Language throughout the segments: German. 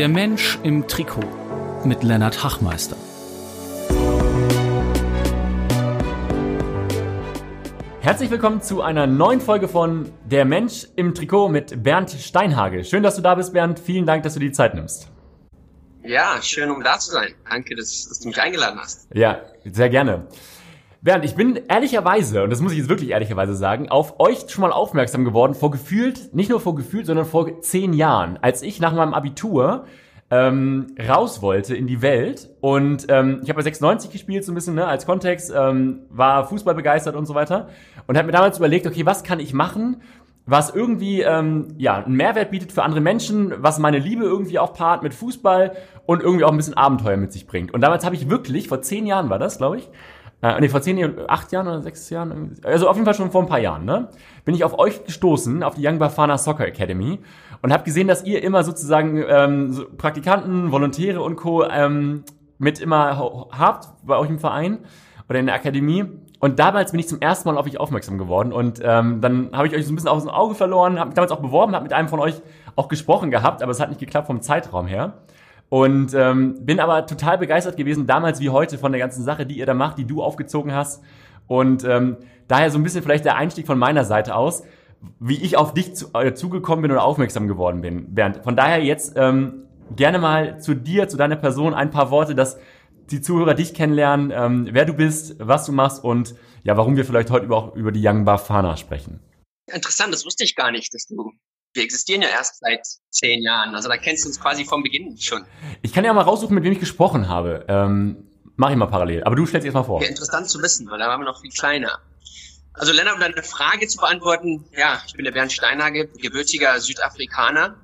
Der Mensch im Trikot mit Lennart Hachmeister. Herzlich willkommen zu einer neuen Folge von Der Mensch im Trikot mit Bernd Steinhage. Schön, dass du da bist, Bernd. Vielen Dank, dass du die Zeit nimmst. Ja, schön, um da zu sein. Danke, dass, dass du mich eingeladen hast. Ja, sehr gerne. Bernd, ich bin ehrlicherweise, und das muss ich jetzt wirklich ehrlicherweise sagen, auf euch schon mal aufmerksam geworden, vor gefühlt, nicht nur vor gefühlt, sondern vor zehn Jahren, als ich nach meinem Abitur ähm, raus wollte in die Welt. Und ähm, ich habe bei 96 gespielt, so ein bisschen ne, als Kontext, ähm, war Fußball begeistert und so weiter. Und habe mir damals überlegt, okay, was kann ich machen, was irgendwie ähm, ja einen Mehrwert bietet für andere Menschen, was meine Liebe irgendwie auch paart mit Fußball und irgendwie auch ein bisschen Abenteuer mit sich bringt. Und damals habe ich wirklich, vor zehn Jahren war das, glaube ich, äh, nee, vor zehn Jahren, acht Jahren oder sechs Jahren, also auf jeden Fall schon vor ein paar Jahren, ne? Bin ich auf euch gestoßen, auf die Young Bafana Soccer Academy und habe gesehen, dass ihr immer sozusagen ähm, so Praktikanten, Volontäre und Co. Ähm, mit immer habt bei euch im Verein oder in der Akademie. Und damals bin ich zum ersten Mal auf euch aufmerksam geworden und ähm, dann habe ich euch so ein bisschen aus dem Auge verloren, habe mich damals auch beworben, habe mit einem von euch auch gesprochen gehabt, aber es hat nicht geklappt vom Zeitraum her. Und ähm, bin aber total begeistert gewesen, damals wie heute, von der ganzen Sache, die ihr da macht, die du aufgezogen hast. Und ähm, daher so ein bisschen vielleicht der Einstieg von meiner Seite aus, wie ich auf dich zu, äh, zugekommen bin oder aufmerksam geworden bin, Bernd. Von daher jetzt ähm, gerne mal zu dir, zu deiner Person ein paar Worte, dass die Zuhörer dich kennenlernen, ähm, wer du bist, was du machst und ja, warum wir vielleicht heute über, auch über die Young Bafana sprechen. Interessant, das wusste ich gar nicht, dass du wir existieren ja erst seit zehn Jahren. Also da kennst du uns quasi vom Beginn schon. Ich kann ja mal raussuchen, mit wem ich gesprochen habe. Ähm, mach ich mal parallel. Aber du stellst jetzt mal vor. Ja, interessant zu wissen, weil da waren wir noch viel kleiner. Also Lennart, um deine Frage zu beantworten, ja, ich bin der Bernd Steinhage, gebürtiger Südafrikaner.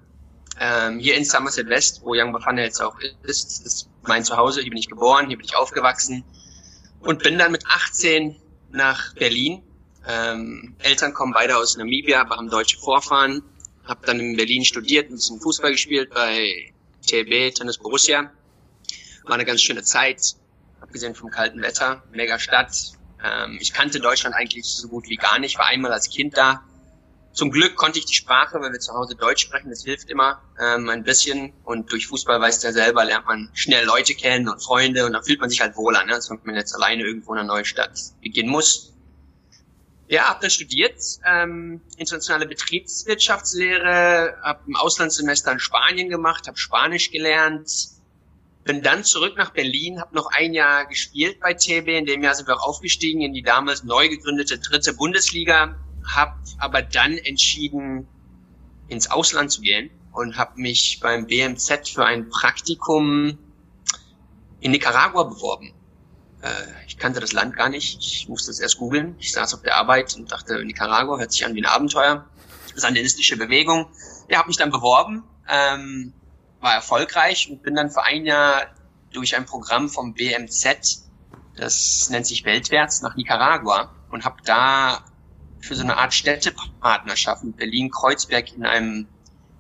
Ähm, hier in Somerset West, wo Young Bafana jetzt auch ist, ist mein Zuhause. Hier bin ich geboren, hier bin ich aufgewachsen und bin dann mit 18 nach Berlin. Ähm, Eltern kommen beide aus Namibia, aber haben deutsche Vorfahren habe dann in Berlin studiert, ein bisschen Fußball gespielt bei TB Tennis Borussia. War eine ganz schöne Zeit, abgesehen vom kalten Wetter, mega Stadt. Ähm, ich kannte Deutschland eigentlich so gut wie gar nicht, war einmal als Kind da. Zum Glück konnte ich die Sprache, weil wir zu Hause Deutsch sprechen, das hilft immer ähm, ein bisschen. Und durch Fußball, weißt du ja selber, lernt man schnell Leute kennen und Freunde und dann fühlt man sich halt wohler, ne? als wenn man jetzt alleine irgendwo in einer neuen Stadt beginnen muss. Ja, habe dann studiert, ähm, internationale Betriebswirtschaftslehre, habe ein Auslandssemester in Spanien gemacht, habe Spanisch gelernt, bin dann zurück nach Berlin, habe noch ein Jahr gespielt bei TB. In dem Jahr sind wir auch aufgestiegen in die damals neu gegründete dritte Bundesliga, habe aber dann entschieden, ins Ausland zu gehen und habe mich beim BMZ für ein Praktikum in Nicaragua beworben. Äh, ich kannte das Land gar nicht. Ich musste es erst googeln. Ich saß auf der Arbeit und dachte, Nicaragua hört sich an wie ein Abenteuer. Sandinistische Bewegung. Ja, habe mich dann beworben, ähm, war erfolgreich und bin dann für ein Jahr durch ein Programm vom BMZ, das nennt sich Weltwärts, nach Nicaragua und habe da für so eine Art Städtepartnerschaft mit Berlin-Kreuzberg in einem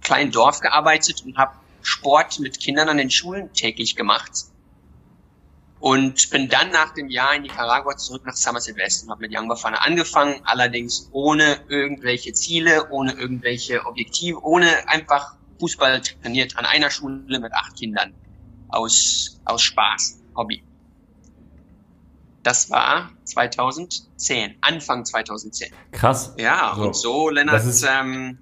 kleinen Dorf gearbeitet und habe Sport mit Kindern an den Schulen täglich gemacht und bin dann nach dem Jahr in Nicaragua zurück nach Somerset West und habe mit Young Bafana angefangen, allerdings ohne irgendwelche Ziele, ohne irgendwelche Objektive, ohne einfach Fußball trainiert an einer Schule mit acht Kindern aus, aus Spaß, Hobby. Das war 2010, Anfang 2010. Krass. Ja, so. und so, Lennart, das ist, ähm,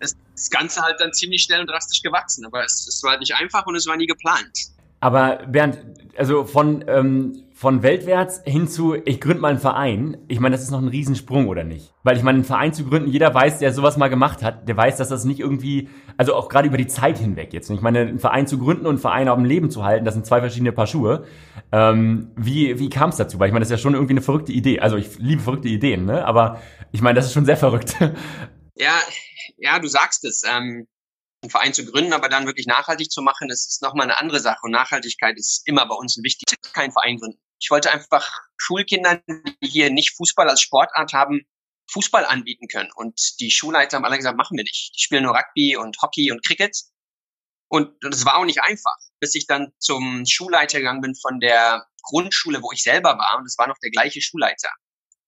ist das Ganze halt dann ziemlich schnell und drastisch gewachsen, aber es, es war nicht einfach und es war nie geplant. Aber Bernd, also von, ähm, von weltwärts hin zu, ich gründe mal einen Verein, ich meine, das ist noch ein Riesensprung, oder nicht? Weil ich meine, einen Verein zu gründen, jeder weiß, der sowas mal gemacht hat, der weiß, dass das nicht irgendwie, also auch gerade über die Zeit hinweg jetzt. Ich meine, einen Verein zu gründen und einen Verein auf dem Leben zu halten, das sind zwei verschiedene Paar Schuhe. Ähm, wie wie kam es dazu? Weil ich meine, das ist ja schon irgendwie eine verrückte Idee. Also ich liebe verrückte Ideen, ne? Aber ich meine, das ist schon sehr verrückt. Ja, ja, du sagst es. Ähm einen Verein zu gründen, aber dann wirklich nachhaltig zu machen, das ist nochmal eine andere Sache. Und Nachhaltigkeit ist immer bei uns ein wichtig. Kein Verein gründen. Ich wollte einfach Schulkindern, die hier nicht Fußball als Sportart haben, Fußball anbieten können. Und die Schulleiter haben alle gesagt, machen wir nicht. Die spielen nur Rugby und Hockey und Cricket. Und das war auch nicht einfach, bis ich dann zum Schulleiter gegangen bin von der Grundschule, wo ich selber war. Und es war noch der gleiche Schulleiter.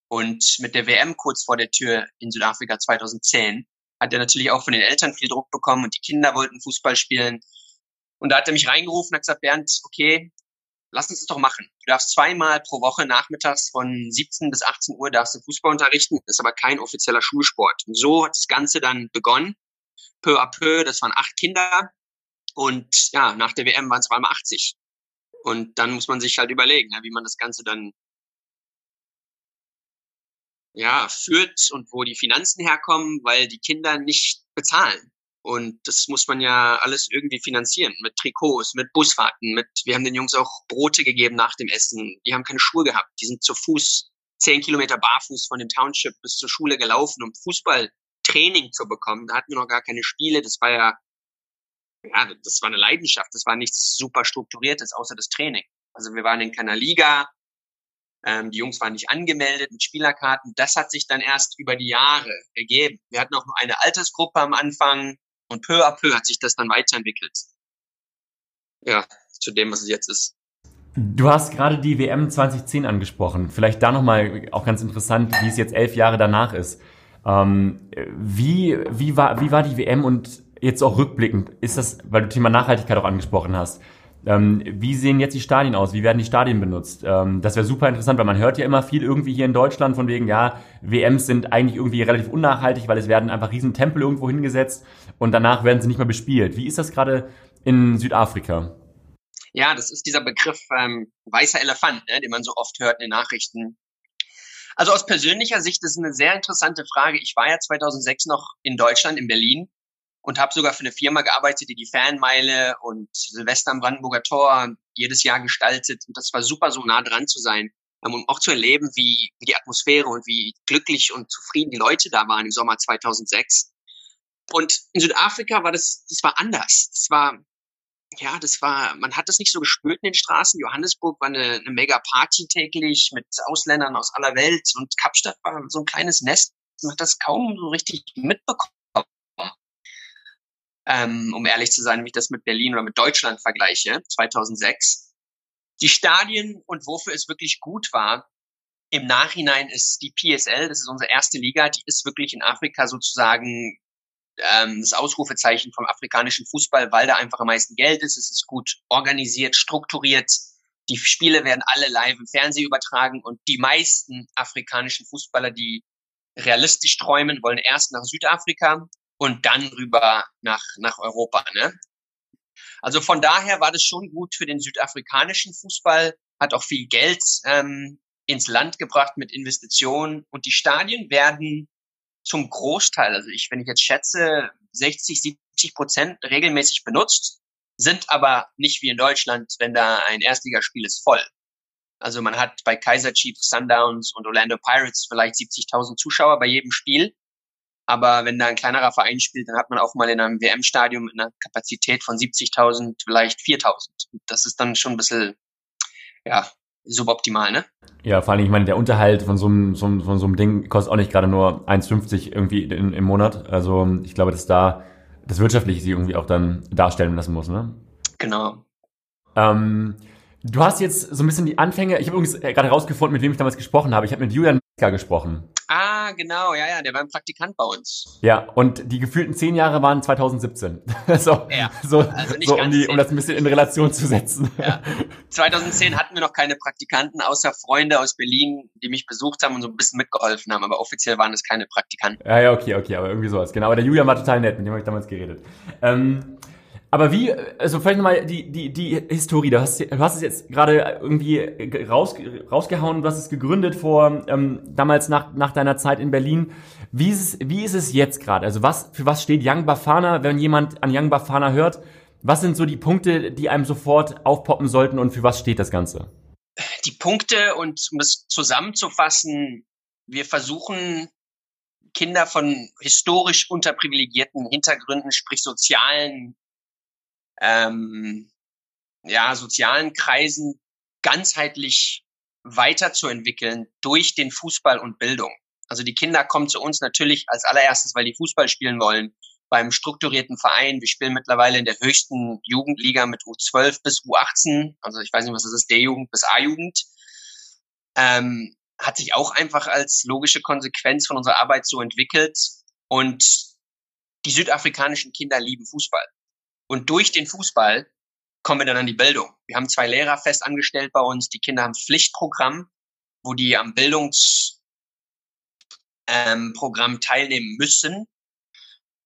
Und mit der WM kurz vor der Tür in Südafrika 2010 hat er natürlich auch von den Eltern viel Druck bekommen und die Kinder wollten Fußball spielen. Und da hat er mich reingerufen und hat gesagt, Bernd, okay, lass uns das doch machen. Du darfst zweimal pro Woche nachmittags von 17 bis 18 Uhr darfst du Fußball unterrichten, ist aber kein offizieller Schulsport. Und so hat das Ganze dann begonnen. Peu à peu, das waren acht Kinder. Und ja, nach der WM waren es allem 80. Und dann muss man sich halt überlegen, wie man das Ganze dann ja, führt und wo die Finanzen herkommen, weil die Kinder nicht bezahlen. Und das muss man ja alles irgendwie finanzieren. Mit Trikots, mit Busfahrten, mit, wir haben den Jungs auch Brote gegeben nach dem Essen. Die haben keine Schuhe gehabt. Die sind zu Fuß, zehn Kilometer barfuß von dem Township bis zur Schule gelaufen, um Fußballtraining zu bekommen. Da hatten wir noch gar keine Spiele. Das war ja, ja, das war eine Leidenschaft. Das war nichts super strukturiertes, außer das Training. Also wir waren in keiner Liga. Ähm, die Jungs waren nicht angemeldet mit Spielerkarten. Das hat sich dann erst über die Jahre ergeben. Wir hatten auch nur eine Altersgruppe am Anfang und peu à peu hat sich das dann weiterentwickelt. Ja, zu dem, was es jetzt ist. Du hast gerade die WM 2010 angesprochen. Vielleicht da nochmal auch ganz interessant, wie es jetzt elf Jahre danach ist. Ähm, wie, wie, war, wie war die WM und jetzt auch rückblickend, ist das, weil du Thema Nachhaltigkeit auch angesprochen hast, ähm, wie sehen jetzt die Stadien aus? Wie werden die Stadien benutzt? Ähm, das wäre super interessant, weil man hört ja immer viel irgendwie hier in Deutschland von wegen, ja, WMs sind eigentlich irgendwie relativ unnachhaltig, weil es werden einfach riesen Tempel irgendwo hingesetzt und danach werden sie nicht mehr bespielt. Wie ist das gerade in Südafrika? Ja, das ist dieser Begriff ähm, weißer Elefant, ne, den man so oft hört in den Nachrichten. Also aus persönlicher Sicht ist es eine sehr interessante Frage. Ich war ja 2006 noch in Deutschland, in Berlin und habe sogar für eine Firma gearbeitet, die die Fanmeile und Silvester am Brandenburger Tor jedes Jahr gestaltet. Und das war super, so nah dran zu sein, um auch zu erleben, wie, wie die Atmosphäre und wie glücklich und zufrieden die Leute da waren im Sommer 2006. Und in Südafrika war das, das war anders. Das war, ja, das war, man hat das nicht so gespürt in den Straßen. Johannesburg war eine, eine mega Party täglich mit Ausländern aus aller Welt und Kapstadt war so ein kleines Nest. Man hat das kaum so richtig mitbekommen ähm, um ehrlich zu sein, wenn ich das mit Berlin oder mit Deutschland vergleiche, 2006. Die Stadien und wofür es wirklich gut war, im Nachhinein ist die PSL, das ist unsere erste Liga, die ist wirklich in Afrika sozusagen ähm, das Ausrufezeichen vom afrikanischen Fußball, weil da einfach am meisten Geld ist. Es ist gut organisiert, strukturiert. Die Spiele werden alle live im Fernsehen übertragen und die meisten afrikanischen Fußballer, die realistisch träumen, wollen erst nach Südafrika und dann rüber nach, nach Europa. Ne? Also von daher war das schon gut für den südafrikanischen Fußball, hat auch viel Geld ähm, ins Land gebracht mit Investitionen und die Stadien werden zum Großteil, also ich, wenn ich jetzt schätze, 60, 70 Prozent regelmäßig benutzt, sind aber nicht wie in Deutschland, wenn da ein Erstligaspiel ist, voll. Also man hat bei Kaiser Chiefs, Sundowns und Orlando Pirates vielleicht 70.000 Zuschauer bei jedem Spiel. Aber wenn da ein kleinerer Verein spielt, dann hat man auch mal in einem WM-Stadion mit einer Kapazität von 70.000 vielleicht 4.000. Das ist dann schon ein bisschen, ja, suboptimal, ne? Ja, vor allem, ich meine, der Unterhalt von so einem, so einem, von so einem Ding kostet auch nicht gerade nur 1,50 irgendwie in, im Monat. Also ich glaube, dass da das Wirtschaftliche sich irgendwie auch dann darstellen lassen muss, ne? Genau. Ähm, du hast jetzt so ein bisschen die Anfänge, ich habe übrigens gerade rausgefunden, mit wem ich damals gesprochen habe. Ich habe mit Julian gesprochen. Ah, genau, ja, ja, der war ein Praktikant bei uns. Ja, und die gefühlten zehn Jahre waren 2017. so, ja, so, also so um, die, um das ein bisschen in Relation zu setzen. Ja. 2010 hatten wir noch keine Praktikanten, außer Freunde aus Berlin, die mich besucht haben und so ein bisschen mitgeholfen haben, aber offiziell waren es keine Praktikanten. Ja, ja, okay, okay, aber irgendwie sowas. Genau, aber der Julian war total nett, mit dem habe ich damals geredet. Ähm, aber wie, also vielleicht nochmal die, die, die Historie, du hast, du hast es jetzt gerade irgendwie raus, rausgehauen, du hast es gegründet vor, ähm, damals nach, nach deiner Zeit in Berlin. Wie ist es, wie ist es jetzt gerade? Also was, für was steht Young Bafana, wenn jemand an Young Bafana hört? Was sind so die Punkte, die einem sofort aufpoppen sollten und für was steht das Ganze? Die Punkte und um das zusammenzufassen, wir versuchen Kinder von historisch unterprivilegierten Hintergründen, sprich sozialen ähm, ja, sozialen Kreisen ganzheitlich weiterzuentwickeln durch den Fußball und Bildung. Also die Kinder kommen zu uns natürlich als allererstes, weil die Fußball spielen wollen, beim strukturierten Verein. Wir spielen mittlerweile in der höchsten Jugendliga mit U12 bis U18. Also ich weiß nicht, was das ist, D-Jugend bis A-Jugend. Ähm, hat sich auch einfach als logische Konsequenz von unserer Arbeit so entwickelt. Und die südafrikanischen Kinder lieben Fußball. Und durch den Fußball kommen wir dann an die Bildung. Wir haben zwei Lehrer fest angestellt bei uns. Die Kinder haben Pflichtprogramm, wo die am Bildungsprogramm ähm, teilnehmen müssen.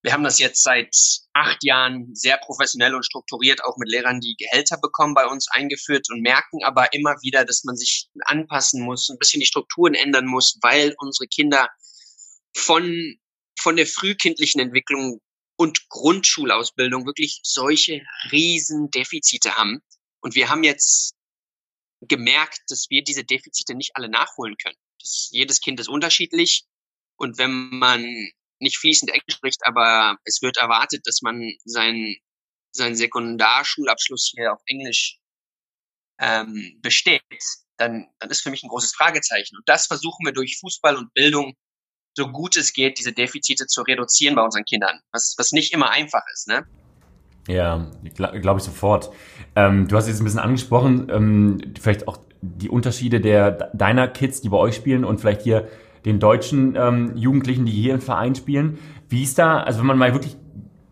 Wir haben das jetzt seit acht Jahren sehr professionell und strukturiert auch mit Lehrern, die Gehälter bekommen, bei uns eingeführt und merken aber immer wieder, dass man sich anpassen muss, ein bisschen die Strukturen ändern muss, weil unsere Kinder von, von der frühkindlichen Entwicklung und Grundschulausbildung wirklich solche riesen Defizite haben. Und wir haben jetzt gemerkt, dass wir diese Defizite nicht alle nachholen können. Das, jedes Kind ist unterschiedlich. Und wenn man nicht fließend Englisch spricht, aber es wird erwartet, dass man seinen, seinen Sekundarschulabschluss hier auf Englisch ähm, besteht, dann, dann ist für mich ein großes Fragezeichen. Und das versuchen wir durch Fußball und Bildung so gut es geht, diese Defizite zu reduzieren bei unseren Kindern, was, was nicht immer einfach ist. Ne? Ja, glaube ich sofort. Ähm, du hast jetzt ein bisschen angesprochen, ähm, vielleicht auch die Unterschiede der deiner Kids, die bei euch spielen und vielleicht hier den deutschen ähm, Jugendlichen, die hier im Verein spielen. Wie ist da, also wenn man mal wirklich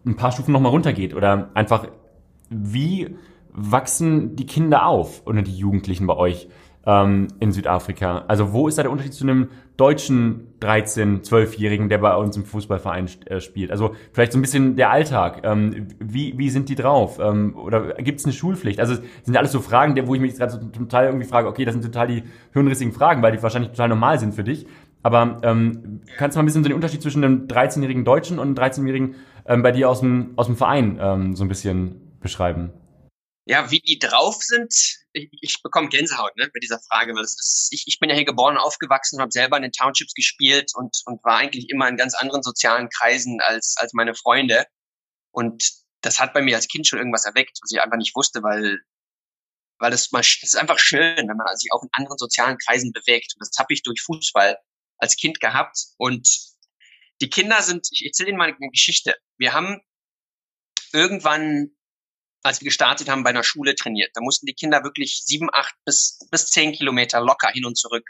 ein paar Stufen nochmal runtergeht oder einfach, wie wachsen die Kinder auf oder die Jugendlichen bei euch ähm, in Südafrika? Also wo ist da der Unterschied zu einem deutschen 13-, 12-Jährigen, der bei uns im Fußballverein äh, spielt? Also vielleicht so ein bisschen der Alltag. Ähm, wie, wie sind die drauf? Ähm, oder gibt es eine Schulpflicht? Also sind alles so Fragen, wo ich mich gerade so total irgendwie frage, okay, das sind total die hirnrissigen Fragen, weil die wahrscheinlich total normal sind für dich. Aber ähm, kannst du mal ein bisschen so den Unterschied zwischen einem 13-jährigen Deutschen und einem 13-jährigen ähm, bei dir aus dem, aus dem Verein ähm, so ein bisschen beschreiben? Ja, wie die drauf sind, ich, ich bekomme Gänsehaut ne, bei dieser Frage, weil ist, ich, ich bin ja hier geboren und aufgewachsen und habe selber in den Townships gespielt und, und war eigentlich immer in ganz anderen sozialen Kreisen als, als meine Freunde. Und das hat bei mir als Kind schon irgendwas erweckt, was ich einfach nicht wusste, weil weil das mal das ist einfach schön, wenn man sich auch in anderen sozialen Kreisen bewegt. Und das habe ich durch Fußball als Kind gehabt. Und die Kinder sind, ich erzähle Ihnen mal eine Geschichte. Wir haben irgendwann, als wir gestartet haben, bei einer Schule trainiert. Da mussten die Kinder wirklich sieben, acht bis, bis zehn Kilometer locker hin und zurück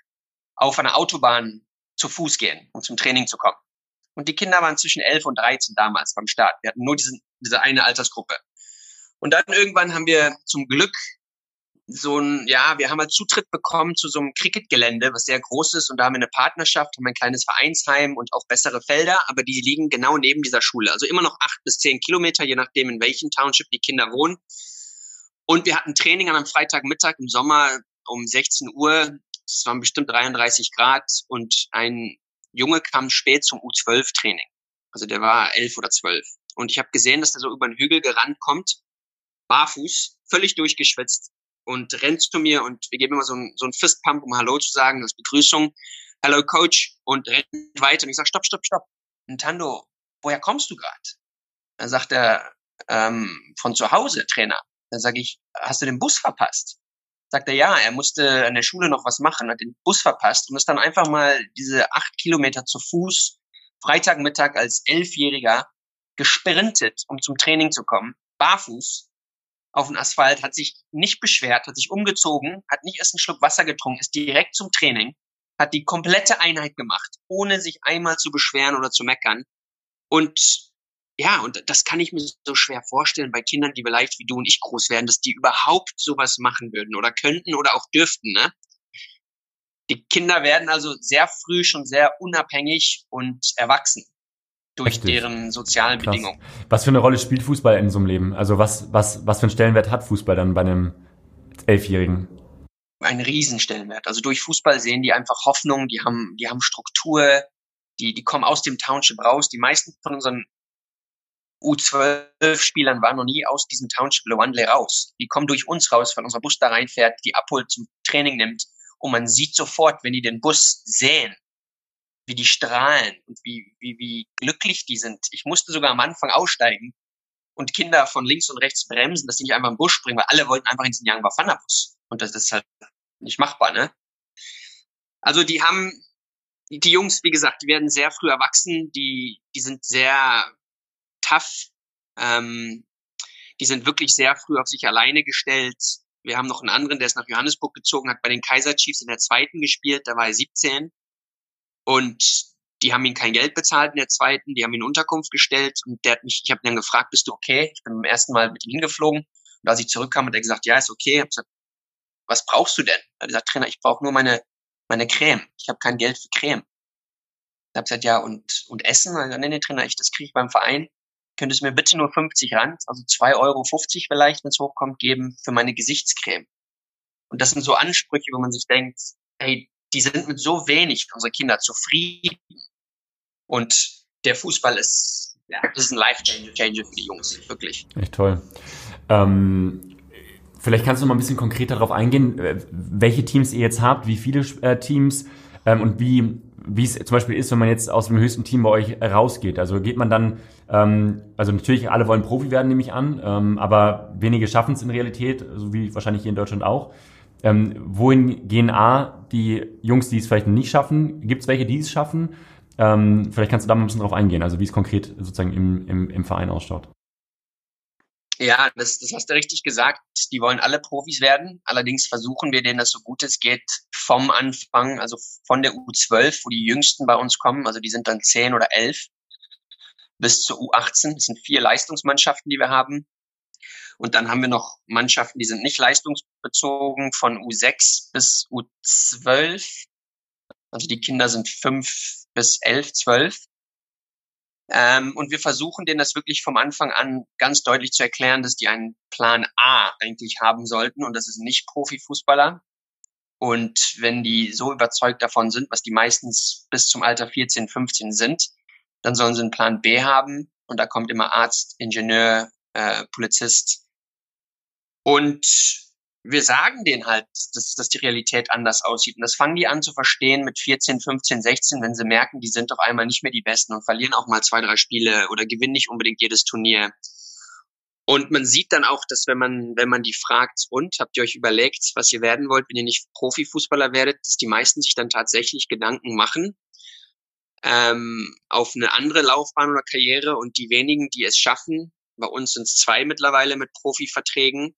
auf einer Autobahn zu Fuß gehen, um zum Training zu kommen. Und die Kinder waren zwischen elf und dreizehn damals beim Start. Wir hatten nur diesen, diese eine Altersgruppe. Und dann irgendwann haben wir zum Glück so ein, ja, wir haben halt Zutritt bekommen zu so einem Cricketgelände, was sehr groß ist und da haben wir eine Partnerschaft, haben ein kleines Vereinsheim und auch bessere Felder, aber die liegen genau neben dieser Schule. Also immer noch acht bis zehn Kilometer, je nachdem, in welchem Township die Kinder wohnen. Und wir hatten Training an einem Freitagmittag im Sommer um 16 Uhr. Es waren bestimmt 33 Grad und ein Junge kam spät zum U12-Training. Also der war elf oder zwölf. Und ich habe gesehen, dass der so über den Hügel gerannt kommt, barfuß, völlig durchgeschwitzt, und rennt zu mir und wir geben immer so ein, so ein Fistpump, um Hallo zu sagen, als Begrüßung. Hello Coach und rennt weiter und ich sage, stopp, stopp, stopp. Nintendo, woher kommst du gerade? Dann sagt er, ähm, von zu Hause, Trainer. Dann sage ich, hast du den Bus verpasst? Sagt er, ja, er musste an der Schule noch was machen, hat den Bus verpasst und ist dann einfach mal diese acht Kilometer zu Fuß Freitagmittag als Elfjähriger gesprintet, um zum Training zu kommen, barfuß auf den Asphalt, hat sich nicht beschwert, hat sich umgezogen, hat nicht erst einen Schluck Wasser getrunken, ist direkt zum Training, hat die komplette Einheit gemacht, ohne sich einmal zu beschweren oder zu meckern. Und ja, und das kann ich mir so schwer vorstellen bei Kindern, die vielleicht wie du und ich groß werden, dass die überhaupt sowas machen würden oder könnten oder auch dürften. Ne? Die Kinder werden also sehr früh schon sehr unabhängig und erwachsen durch Richtig. deren sozialen Krass. Bedingungen. Was für eine Rolle spielt Fußball in so einem Leben? Also was, was, was für einen Stellenwert hat Fußball dann bei einem Elfjährigen? Einen Riesenstellenwert. Also durch Fußball sehen die einfach Hoffnung, die haben, die haben Struktur, die, die kommen aus dem Township raus. Die meisten von unseren U12-Spielern waren noch nie aus diesem Township Lewandle raus. Die kommen durch uns raus, weil unser Bus da reinfährt, die abholt, zum Training nimmt. Und man sieht sofort, wenn die den Bus sehen, wie die strahlen und wie, wie, wie glücklich die sind. Ich musste sogar am Anfang aussteigen und Kinder von links und rechts bremsen, dass sie nicht einfach im Bus springen, weil alle wollten einfach in diesen Young Bafana Bus. Und das ist halt nicht machbar, ne? Also die haben, die Jungs, wie gesagt, die werden sehr früh erwachsen, die, die sind sehr tough, ähm, die sind wirklich sehr früh auf sich alleine gestellt. Wir haben noch einen anderen, der ist nach Johannesburg gezogen, hat bei den Kaiser Chiefs in der zweiten gespielt, da war er 17. Und die haben ihm kein Geld bezahlt in der zweiten, die haben ihn Unterkunft gestellt und der hat mich, ich habe ihn dann gefragt, bist du okay? Ich bin beim ersten Mal mit ihm hingeflogen Und als ich zurückkam, hat er gesagt, ja, ist okay. Ich hab gesagt, was brauchst du denn? Er hat gesagt, Trainer, ich brauche nur meine, meine Creme. Ich habe kein Geld für Creme. Ich habe gesagt, ja, und, und Essen? Er gesagt, nee, nee, Trainer, ich, das kriege ich beim Verein. Könntest du mir bitte nur 50 Rand, also 2,50 Euro vielleicht, wenn es hochkommt, geben für meine Gesichtscreme. Und das sind so Ansprüche, wo man sich denkt, hey, die sind mit so wenig unsere Kinder zufrieden. Und der Fußball ist, ja, ist ein Life-Changer für die Jungs, wirklich. Echt toll. Ähm, vielleicht kannst du noch mal ein bisschen konkreter darauf eingehen, äh, welche Teams ihr jetzt habt, wie viele äh, Teams ähm, und wie wie es zum Beispiel ist, wenn man jetzt aus dem höchsten Team bei euch rausgeht. Also geht man dann, ähm, also natürlich alle wollen Profi werden, nehme ich an, ähm, aber wenige schaffen es in Realität, so wie wahrscheinlich hier in Deutschland auch. Ähm, wohin gehen A, die Jungs, die es vielleicht nicht schaffen? Gibt es welche, die es schaffen? Ähm, vielleicht kannst du da mal ein bisschen drauf eingehen, also wie es konkret sozusagen im, im, im Verein ausschaut. Ja, das, das hast du richtig gesagt. Die wollen alle Profis werden. Allerdings versuchen wir denen das so gut es geht vom Anfang, also von der U12, wo die Jüngsten bei uns kommen, also die sind dann zehn oder elf, bis zur U18. Das sind vier Leistungsmannschaften, die wir haben. Und dann haben wir noch Mannschaften, die sind nicht leistungsbezogen, von U6 bis U12. Also die Kinder sind fünf bis elf, zwölf. Ähm, und wir versuchen denen das wirklich vom Anfang an ganz deutlich zu erklären, dass die einen Plan A eigentlich haben sollten und das ist nicht Profifußballer. Und wenn die so überzeugt davon sind, was die meistens bis zum Alter 14, 15 sind, dann sollen sie einen Plan B haben. Und da kommt immer Arzt, Ingenieur, äh, Polizist, und wir sagen denen halt, dass, dass die Realität anders aussieht. Und das fangen die an zu verstehen mit 14, 15, 16, wenn sie merken, die sind auf einmal nicht mehr die Besten und verlieren auch mal zwei, drei Spiele oder gewinnen nicht unbedingt jedes Turnier. Und man sieht dann auch, dass wenn man, wenn man die fragt, und habt ihr euch überlegt, was ihr werden wollt, wenn ihr nicht Profifußballer werdet, dass die meisten sich dann tatsächlich Gedanken machen ähm, auf eine andere Laufbahn oder Karriere und die wenigen, die es schaffen, bei uns sind es zwei mittlerweile mit Profiverträgen,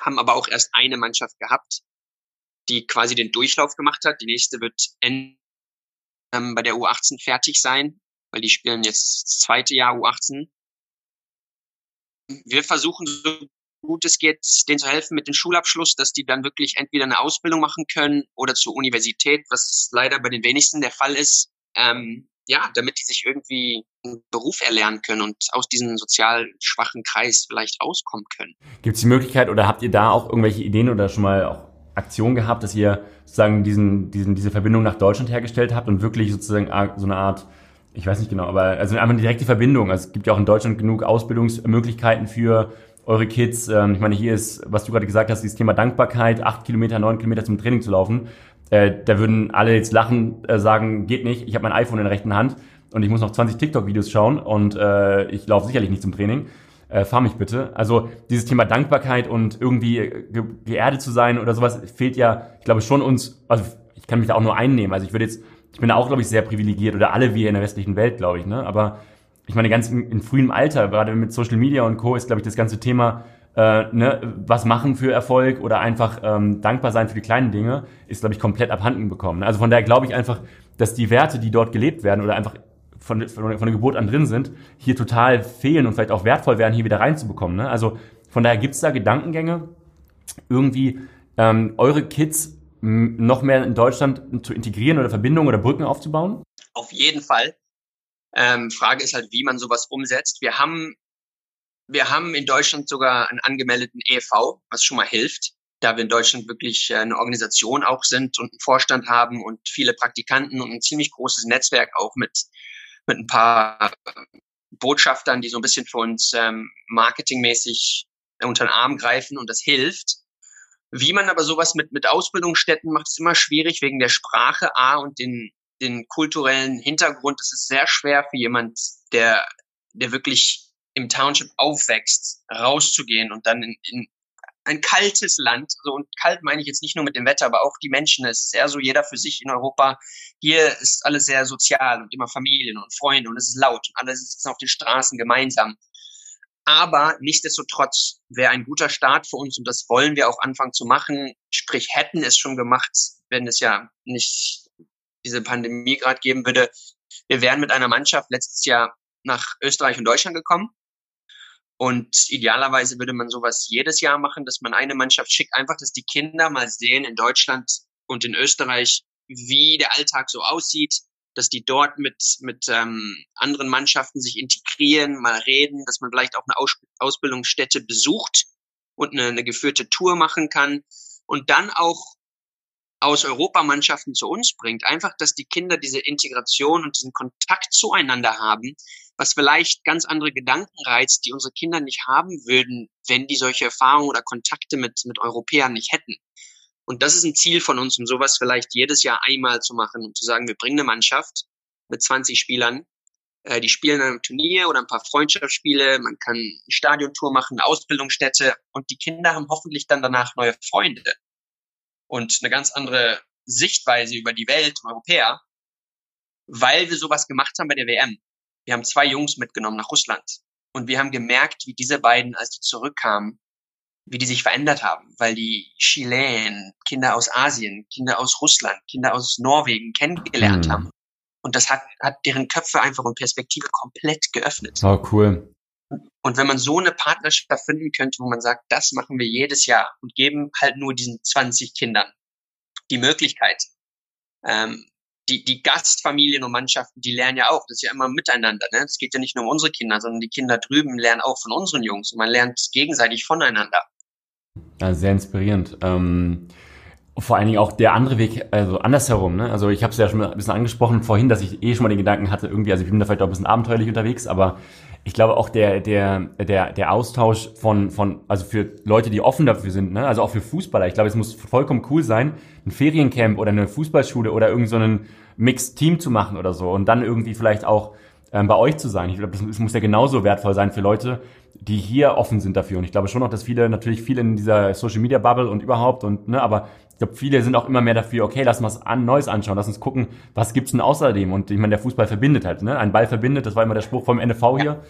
haben aber auch erst eine Mannschaft gehabt, die quasi den Durchlauf gemacht hat. Die nächste wird ähm, bei der U18 fertig sein, weil die spielen jetzt das zweite Jahr U18. Wir versuchen so gut es geht, denen zu helfen mit dem Schulabschluss, dass die dann wirklich entweder eine Ausbildung machen können oder zur Universität, was leider bei den wenigsten der Fall ist. Ähm, ja, damit die sich irgendwie einen Beruf erlernen können und aus diesem sozial schwachen Kreis vielleicht rauskommen können. Gibt es die Möglichkeit oder habt ihr da auch irgendwelche Ideen oder schon mal auch Aktionen gehabt, dass ihr sozusagen diesen, diesen, diese Verbindung nach Deutschland hergestellt habt und wirklich sozusagen so eine Art, ich weiß nicht genau, aber also einfach eine direkte Verbindung. Also es gibt ja auch in Deutschland genug Ausbildungsmöglichkeiten für eure Kids. Ähm, ich meine, hier ist, was du gerade gesagt hast, dieses Thema Dankbarkeit, acht Kilometer, neun Kilometer zum Training zu laufen. Äh, da würden alle jetzt lachen, äh, sagen, geht nicht, ich habe mein iPhone in der rechten Hand und ich muss noch 20 TikTok-Videos schauen und äh, ich laufe sicherlich nicht zum Training. Äh, fahr mich bitte. Also dieses Thema Dankbarkeit und irgendwie ge geerdet zu sein oder sowas fehlt ja, ich glaube schon uns, also ich kann mich da auch nur einnehmen. Also ich würde jetzt, ich bin da auch, glaube ich, sehr privilegiert oder alle wir in der westlichen Welt, glaube ich, ne? Aber ich meine, ganz in, in frühem Alter, gerade mit Social Media und Co., ist, glaube ich, das ganze Thema äh, ne, was machen für Erfolg oder einfach ähm, dankbar sein für die kleinen Dinge, ist, glaube ich, komplett abhanden bekommen. Also von daher glaube ich einfach, dass die Werte, die dort gelebt werden oder einfach von, von, von der Geburt an drin sind, hier total fehlen und vielleicht auch wertvoll wären, hier wieder reinzubekommen. Ne? Also von daher gibt es da Gedankengänge, irgendwie ähm, eure Kids noch mehr in Deutschland zu integrieren oder Verbindungen oder Brücken aufzubauen? Auf jeden Fall. Ähm, Frage ist halt, wie man sowas umsetzt. Wir haben wir haben in Deutschland sogar einen angemeldeten EV, was schon mal hilft, da wir in Deutschland wirklich äh, eine Organisation auch sind und einen Vorstand haben und viele Praktikanten und ein ziemlich großes Netzwerk auch mit, mit ein paar Botschaftern, die so ein bisschen für uns ähm, marketingmäßig unter den Arm greifen und das hilft. Wie man aber sowas mit, mit Ausbildungsstätten macht, ist immer schwierig wegen der Sprache A und den, den kulturellen Hintergrund. Es ist sehr schwer für jemand, der, der wirklich im Township aufwächst, rauszugehen und dann in, in ein kaltes Land, so und kalt meine ich jetzt nicht nur mit dem Wetter, aber auch die Menschen. Es ist eher so jeder für sich in Europa. Hier ist alles sehr sozial und immer Familien und Freunde und es ist laut und alles ist auf den Straßen gemeinsam. Aber nichtsdestotrotz wäre ein guter Start für uns und das wollen wir auch anfangen zu machen. Sprich, hätten es schon gemacht, wenn es ja nicht diese Pandemie gerade geben würde. Wir wären mit einer Mannschaft letztes Jahr nach Österreich und Deutschland gekommen Und idealerweise würde man sowas jedes Jahr machen, dass man eine Mannschaft schickt, einfach, dass die Kinder mal sehen in Deutschland und in Österreich, wie der Alltag so aussieht, dass die dort mit, mit ähm, anderen Mannschaften sich integrieren, mal reden, dass man vielleicht auch eine Aus Ausbildungsstätte besucht und eine, eine geführte Tour machen kann. Und dann auch aus Europamannschaften zu uns bringt. Einfach, dass die Kinder diese Integration und diesen Kontakt zueinander haben, was vielleicht ganz andere Gedanken reizt, die unsere Kinder nicht haben würden, wenn die solche Erfahrungen oder Kontakte mit, mit Europäern nicht hätten. Und das ist ein Ziel von uns, um sowas vielleicht jedes Jahr einmal zu machen und zu sagen, wir bringen eine Mannschaft mit 20 Spielern, äh, die spielen an einem Turnier oder ein paar Freundschaftsspiele, man kann eine Stadiontour machen, eine Ausbildungsstätte und die Kinder haben hoffentlich dann danach neue Freunde und eine ganz andere Sichtweise über die Welt, Europäer, weil wir sowas gemacht haben bei der WM. Wir haben zwei Jungs mitgenommen nach Russland und wir haben gemerkt, wie diese beiden, als die zurückkamen, wie die sich verändert haben, weil die Chilen, Kinder aus Asien, Kinder aus Russland, Kinder aus Norwegen kennengelernt mhm. haben. Und das hat, hat deren Köpfe einfach und Perspektive komplett geöffnet. Oh, cool. Und wenn man so eine Partnerschaft finden könnte, wo man sagt, das machen wir jedes Jahr und geben halt nur diesen 20 Kindern die Möglichkeit, ähm, die, die Gastfamilien und Mannschaften, die lernen ja auch, das ist ja immer miteinander. Ne? Das geht ja nicht nur um unsere Kinder, sondern die Kinder drüben lernen auch von unseren Jungs und man lernt gegenseitig voneinander. Ja, sehr inspirierend. Ähm, vor allen Dingen auch der andere Weg, also andersherum. Ne? Also ich habe es ja schon ein bisschen angesprochen vorhin, dass ich eh schon mal den Gedanken hatte, irgendwie, also ich bin da vielleicht auch ein bisschen abenteuerlich unterwegs, aber ich glaube auch der, der, der, der Austausch von, von, also für Leute, die offen dafür sind, ne? also auch für Fußballer. Ich glaube, es muss vollkommen cool sein, ein Feriencamp oder eine Fußballschule oder irgend so einen Mixed-Team zu machen oder so und dann irgendwie vielleicht auch ähm, bei euch zu sein. Ich glaube, das, muss ja genauso wertvoll sein für Leute, die hier offen sind dafür. Und ich glaube schon noch, dass viele natürlich viel in dieser Social Media Bubble und überhaupt und ne, aber ich glaube, viele sind auch immer mehr dafür, okay, lass uns was an, Neues anschauen, lass uns gucken, was gibt's denn außerdem? Und ich meine, der Fußball verbindet halt, ne? Ein Ball verbindet, das war immer der Spruch vom NFV ja. hier.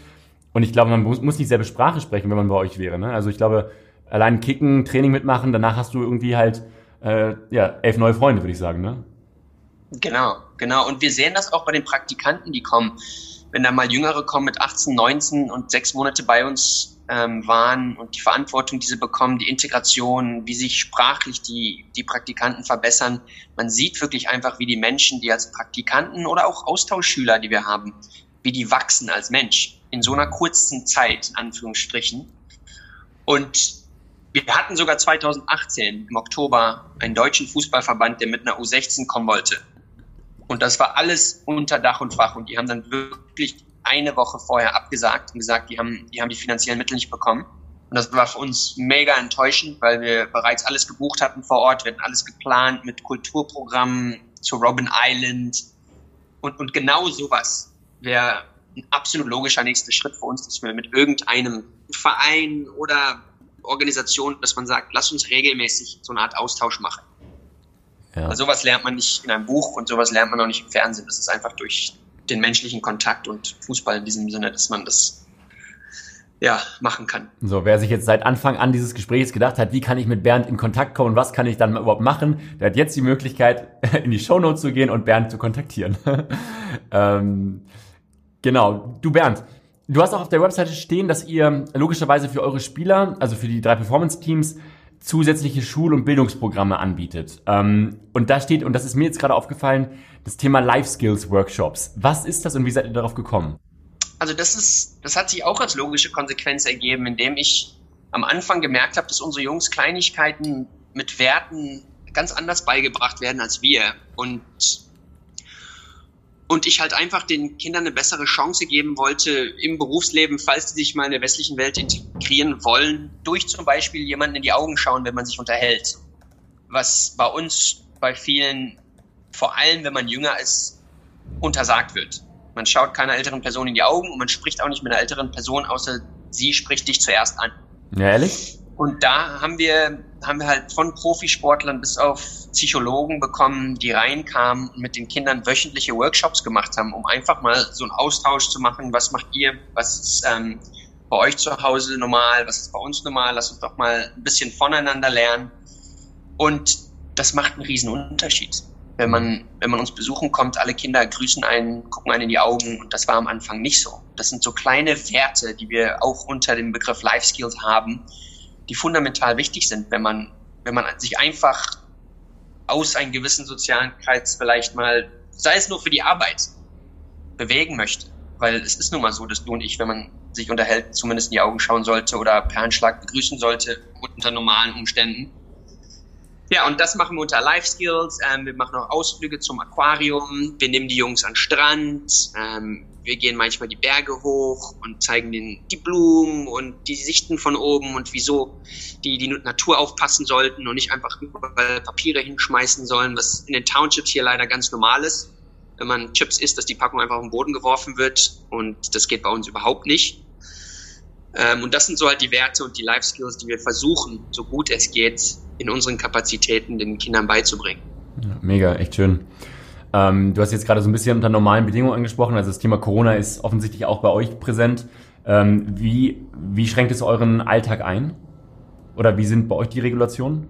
Und ich glaube, man muss, muss nicht selbe Sprache sprechen, wenn man bei euch wäre. Ne? Also ich glaube, allein kicken, Training mitmachen, danach hast du irgendwie halt äh, ja, elf neue Freunde, würde ich sagen. Ne? Genau, genau. Und wir sehen das auch bei den Praktikanten, die kommen. Wenn da mal Jüngere kommen mit 18, 19 und sechs Monate bei uns ähm, waren und die Verantwortung, die sie bekommen, die Integration, wie sich sprachlich die, die Praktikanten verbessern. Man sieht wirklich einfach, wie die Menschen, die als Praktikanten oder auch Austauschschüler, die wir haben, wie die wachsen als Mensch in so einer kurzen Zeit, Anführungsstrichen. Und wir hatten sogar 2018 im Oktober einen deutschen Fußballverband, der mit einer U16 kommen wollte. Und das war alles unter Dach und Fach. Und die haben dann wirklich eine Woche vorher abgesagt und gesagt, die haben, die haben die finanziellen Mittel nicht bekommen. Und das war für uns mega enttäuschend, weil wir bereits alles gebucht hatten vor Ort. Wir hatten alles geplant mit Kulturprogrammen zu Robin Island. Und, und genau sowas wäre ein absolut logischer nächster Schritt für uns, dass wir mit irgendeinem Verein oder Organisation, dass man sagt, lass uns regelmäßig so eine Art Austausch machen. Ja. Also sowas lernt man nicht in einem Buch und sowas lernt man auch nicht im Fernsehen. Das ist einfach durch den menschlichen Kontakt und Fußball in diesem Sinne, dass man das ja, machen kann. So, wer sich jetzt seit Anfang an dieses Gesprächs gedacht hat, wie kann ich mit Bernd in Kontakt kommen, was kann ich dann überhaupt machen, der hat jetzt die Möglichkeit, in die Shownotes zu gehen und Bernd zu kontaktieren. ähm, Genau. Du Bernd, du hast auch auf der Webseite stehen, dass ihr logischerweise für eure Spieler, also für die drei Performance-Teams, zusätzliche Schul- und Bildungsprogramme anbietet. Ähm, und da steht, und das ist mir jetzt gerade aufgefallen, das Thema Life Skills Workshops. Was ist das und wie seid ihr darauf gekommen? Also das ist, das hat sich auch als logische Konsequenz ergeben, indem ich am Anfang gemerkt habe, dass unsere Jungs Kleinigkeiten mit Werten ganz anders beigebracht werden als wir. Und und ich halt einfach den Kindern eine bessere Chance geben wollte im Berufsleben, falls sie sich mal in der westlichen Welt integrieren wollen, durch zum Beispiel jemanden in die Augen schauen, wenn man sich unterhält. Was bei uns, bei vielen, vor allem wenn man jünger ist, untersagt wird. Man schaut keiner älteren Person in die Augen und man spricht auch nicht mit einer älteren Person, außer sie spricht dich zuerst an. Ja, ehrlich? Und da haben wir, haben wir halt von Profisportlern bis auf Psychologen bekommen, die reinkamen und mit den Kindern wöchentliche Workshops gemacht haben, um einfach mal so einen Austausch zu machen. Was macht ihr? Was ist ähm, bei euch zu Hause normal? Was ist bei uns normal? Lass uns doch mal ein bisschen voneinander lernen. Und das macht einen riesen Unterschied. Wenn man, wenn man uns besuchen kommt, alle Kinder grüßen einen, gucken einen in die Augen und das war am Anfang nicht so. Das sind so kleine Werte, die wir auch unter dem Begriff Life Skills haben, die fundamental wichtig sind, wenn man, wenn man sich einfach aus einem gewissen sozialen Kreis vielleicht mal, sei es nur für die Arbeit, bewegen möchte. Weil es ist nun mal so, dass du und ich, wenn man sich unterhält, zumindest in die Augen schauen sollte oder per Handschlag begrüßen sollte unter normalen Umständen. Ja, und das machen wir unter Life Skills. Ähm, wir machen auch Ausflüge zum Aquarium. Wir nehmen die Jungs an Strand. Ähm, wir gehen manchmal die Berge hoch und zeigen denen die Blumen und die Sichten von oben und wieso die die Natur aufpassen sollten und nicht einfach überall Papiere hinschmeißen sollen, was in den Townships hier leider ganz normal ist. Wenn man Chips isst, dass die Packung einfach auf den Boden geworfen wird und das geht bei uns überhaupt nicht. Ähm, und das sind so halt die Werte und die Life Skills, die wir versuchen, so gut es geht, in unseren Kapazitäten den Kindern beizubringen. Ja, mega, echt schön. Ähm, du hast jetzt gerade so ein bisschen unter normalen Bedingungen angesprochen, also das Thema Corona ist offensichtlich auch bei euch präsent. Ähm, wie, wie schränkt es euren Alltag ein? Oder wie sind bei euch die Regulationen?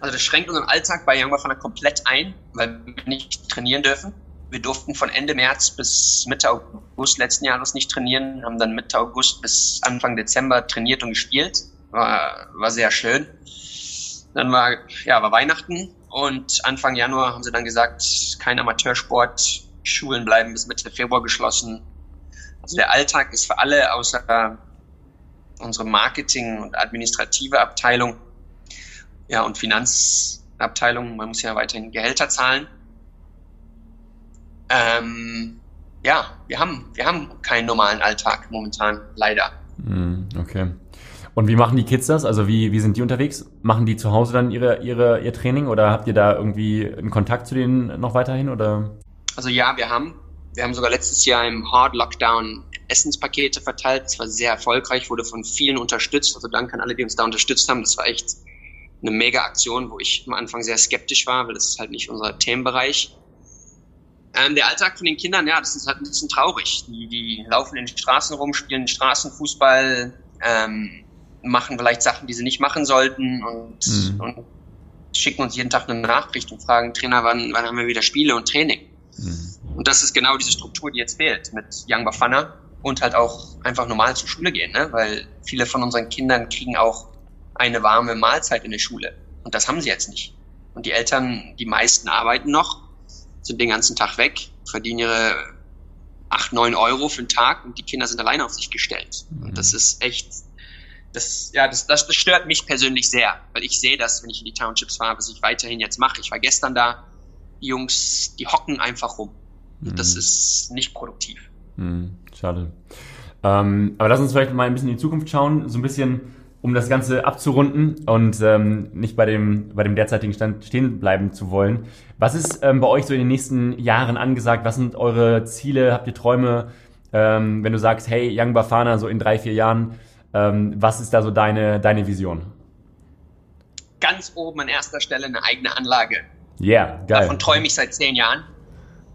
Also das schränkt unseren Alltag bei Young Bafana komplett ein, weil wir nicht trainieren dürfen. Wir durften von Ende März bis Mitte August letzten Jahres nicht trainieren, haben dann Mitte August bis Anfang Dezember trainiert und gespielt. War, war sehr schön. Dann war, ja, war Weihnachten und Anfang Januar haben sie dann gesagt, kein Amateursport, Schulen bleiben bis Mitte Februar geschlossen. Also der Alltag ist für alle außer unsere Marketing- und administrative Abteilung, ja, und Finanzabteilung, man muss ja weiterhin Gehälter zahlen. Ähm, ja, wir haben, wir haben keinen normalen Alltag momentan, leider. Hm, okay. Und wie machen die Kids das? Also wie, wie sind die unterwegs? Machen die zu Hause dann ihre, ihre, ihr Training oder habt ihr da irgendwie einen Kontakt zu denen noch weiterhin? Oder? Also ja, wir haben. Wir haben sogar letztes Jahr im Hard Lockdown Essenspakete verteilt. Das war sehr erfolgreich, wurde von vielen unterstützt. Also danke an alle, die uns da unterstützt haben. Das war echt eine mega Aktion, wo ich am Anfang sehr skeptisch war, weil das ist halt nicht unser Themenbereich. Ähm, der Alltag von den Kindern, ja, das ist halt ein bisschen traurig. Die, die laufen in den Straßen rum, spielen Straßenfußball, ähm, machen vielleicht Sachen, die sie nicht machen sollten und, mhm. und schicken uns jeden Tag eine Nachricht und fragen, Trainer, wann, wann haben wir wieder Spiele und Training? Mhm. Und das ist genau diese Struktur, die jetzt fehlt mit Young Bafana und halt auch einfach normal zur Schule gehen, ne? weil viele von unseren Kindern kriegen auch eine warme Mahlzeit in der Schule und das haben sie jetzt nicht. Und die Eltern, die meisten arbeiten noch, sind den ganzen Tag weg, verdienen ihre acht, neun Euro für den Tag und die Kinder sind alleine auf sich gestellt. Mhm. Und das ist echt das, ja, das, das, das stört mich persönlich sehr, weil ich sehe das, wenn ich in die Townships fahre, was ich weiterhin jetzt mache. Ich war gestern da, die Jungs, die hocken einfach rum. Mhm. Das ist nicht produktiv. Mhm, schade. Ähm, aber lass uns vielleicht mal ein bisschen in die Zukunft schauen, so ein bisschen, um das Ganze abzurunden und ähm, nicht bei dem, bei dem derzeitigen Stand stehen bleiben zu wollen. Was ist ähm, bei euch so in den nächsten Jahren angesagt? Was sind eure Ziele? Habt ihr Träume? Ähm, wenn du sagst, hey, Young Bafana, so in drei, vier Jahren, was ist da so deine, deine Vision? Ganz oben an erster Stelle eine eigene Anlage. Ja, yeah, geil. Davon träume ich seit zehn Jahren.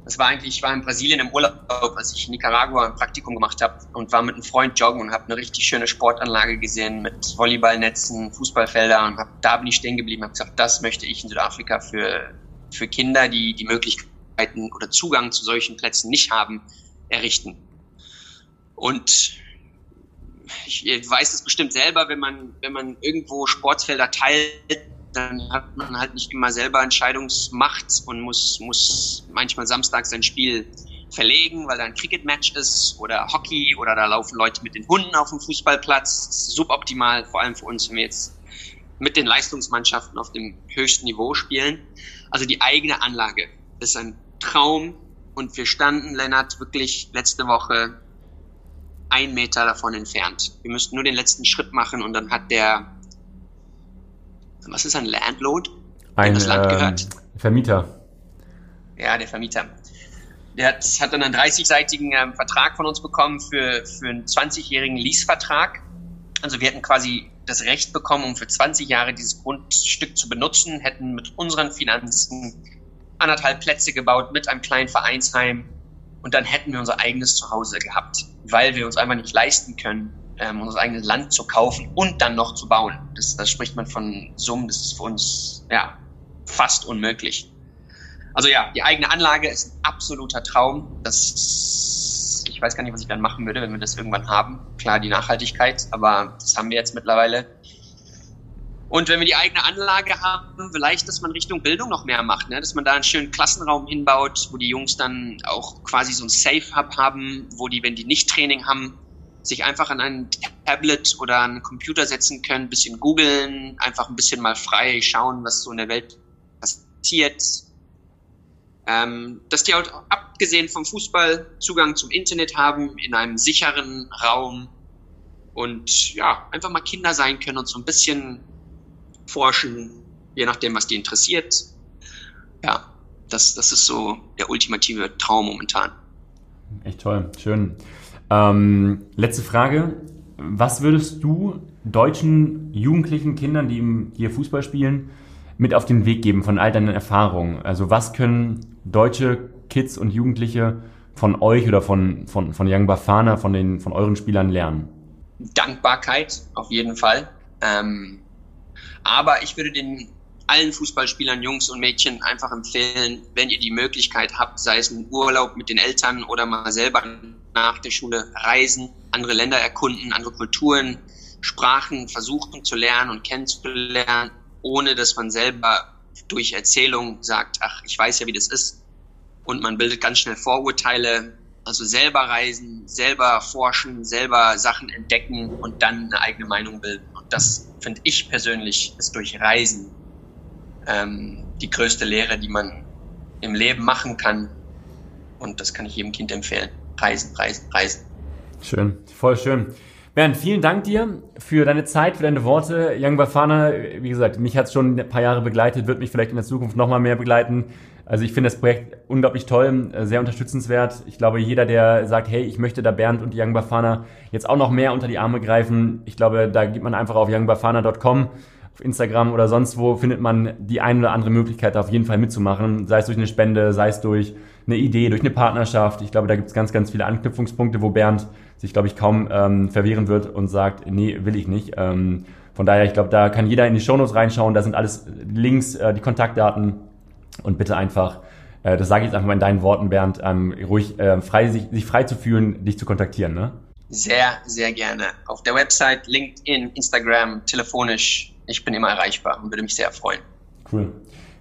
Das war eigentlich, ich war in Brasilien im Urlaub, als ich in Nicaragua ein Praktikum gemacht habe und war mit einem Freund joggen und habe eine richtig schöne Sportanlage gesehen mit Volleyballnetzen, Fußballfelder und hab, da bin ich stehen geblieben, habe gesagt, das möchte ich in Südafrika für, für Kinder, die die Möglichkeiten oder Zugang zu solchen Plätzen nicht haben, errichten. Und ich weiß es bestimmt selber, wenn man, wenn man irgendwo Sportfelder teilt, dann hat man halt nicht immer selber Entscheidungsmacht und muss, muss manchmal samstags sein Spiel verlegen, weil da ein Cricket-Match ist oder Hockey oder da laufen Leute mit den Hunden auf dem Fußballplatz. Suboptimal, vor allem für uns, wenn wir jetzt mit den Leistungsmannschaften auf dem höchsten Niveau spielen. Also die eigene Anlage ist ein Traum und wir standen, Lennart, wirklich letzte Woche ein Meter davon entfernt. Wir müssten nur den letzten Schritt machen und dann hat der, was ist ein Landlord? Ein das Land gehört. Ähm, Vermieter. Ja, der Vermieter. Der hat, hat dann einen 30-seitigen ähm, Vertrag von uns bekommen für, für einen 20-jährigen Leasevertrag. Also wir hätten quasi das Recht bekommen, um für 20 Jahre dieses Grundstück zu benutzen, hätten mit unseren Finanzen anderthalb Plätze gebaut mit einem kleinen Vereinsheim und dann hätten wir unser eigenes Zuhause gehabt, weil wir uns einfach nicht leisten können, ähm, unser eigenes Land zu kaufen und dann noch zu bauen. Das, das spricht man von Summen, das ist für uns ja fast unmöglich. Also ja, die eigene Anlage ist ein absoluter Traum. Das, ich weiß gar nicht, was ich dann machen würde, wenn wir das irgendwann haben. Klar, die Nachhaltigkeit, aber das haben wir jetzt mittlerweile. Und wenn wir die eigene Anlage haben, vielleicht, dass man Richtung Bildung noch mehr macht, ne? dass man da einen schönen Klassenraum hinbaut, wo die Jungs dann auch quasi so ein Safe-Hub haben, wo die, wenn die nicht Training haben, sich einfach an ein Tablet oder einen Computer setzen können, ein bisschen googeln, einfach ein bisschen mal frei schauen, was so in der Welt passiert. Ähm, dass die halt abgesehen vom Fußball Zugang zum Internet haben, in einem sicheren Raum und ja, einfach mal Kinder sein können und so ein bisschen forschen, je nachdem, was die interessiert. Ja, das, das ist so der ultimative Traum momentan. Echt toll, schön. Ähm, letzte Frage. Was würdest du deutschen jugendlichen Kindern, die hier Fußball spielen, mit auf den Weg geben von all deinen Erfahrungen? Also was können deutsche Kids und Jugendliche von euch oder von, von, von Young Bafana, von, den, von euren Spielern lernen? Dankbarkeit auf jeden Fall. Ähm, aber ich würde den allen Fußballspielern, Jungs und Mädchen, einfach empfehlen, wenn ihr die Möglichkeit habt, sei es ein Urlaub mit den Eltern oder mal selber nach der Schule reisen, andere Länder erkunden, andere Kulturen, Sprachen versuchen zu lernen und kennenzulernen, ohne dass man selber durch Erzählung sagt, ach, ich weiß ja, wie das ist. Und man bildet ganz schnell Vorurteile. Also selber reisen, selber forschen, selber Sachen entdecken und dann eine eigene Meinung bilden. Das finde ich persönlich ist durch Reisen ähm, die größte Lehre, die man im Leben machen kann. Und das kann ich jedem Kind empfehlen. Reisen, reisen, reisen. Schön, voll schön. Bernd, vielen Dank dir für deine Zeit, für deine Worte. Young Bafana, wie gesagt, mich hat es schon ein paar Jahre begleitet, wird mich vielleicht in der Zukunft nochmal mehr begleiten. Also ich finde das Projekt unglaublich toll, sehr unterstützenswert. Ich glaube, jeder, der sagt, hey, ich möchte da Bernd und Young Bafana jetzt auch noch mehr unter die Arme greifen, ich glaube, da geht man einfach auf youngbafana.com auf Instagram oder sonst wo findet man die eine oder andere Möglichkeit, auf jeden Fall mitzumachen. Sei es durch eine Spende, sei es durch eine Idee, durch eine Partnerschaft. Ich glaube, da gibt es ganz, ganz viele Anknüpfungspunkte, wo Bernd sich, glaube ich, kaum ähm, verwehren wird und sagt, nee, will ich nicht. Ähm, von daher, ich glaube, da kann jeder in die Shownotes reinschauen. Da sind alles Links, äh, die Kontaktdaten und bitte einfach, äh, das sage ich jetzt einfach mal in deinen Worten, Bernd, ähm, ruhig äh, frei, sich, sich frei zu fühlen, dich zu kontaktieren. Ne? Sehr, sehr gerne. Auf der Website, LinkedIn, Instagram, telefonisch ich bin immer erreichbar und würde mich sehr freuen. Cool.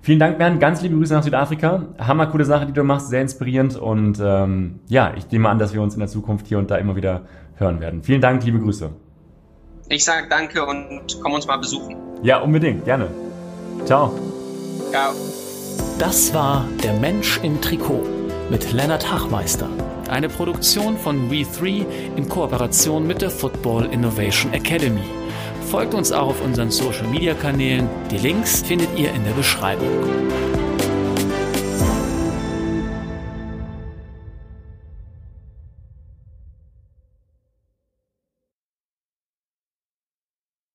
Vielen Dank, Bernd. Ganz liebe Grüße nach Südafrika. Hammer coole Sache, die du machst, sehr inspirierend und ähm, ja, ich nehme an, dass wir uns in der Zukunft hier und da immer wieder hören werden. Vielen Dank, liebe Grüße. Ich sage danke und komm uns mal besuchen. Ja, unbedingt, gerne. Ciao. Ciao. Das war Der Mensch im Trikot mit Lennart Hachmeister. Eine Produktion von We3 in Kooperation mit der Football Innovation Academy. Folgt uns auch auf unseren Social Media Kanälen. Die Links findet ihr in der Beschreibung.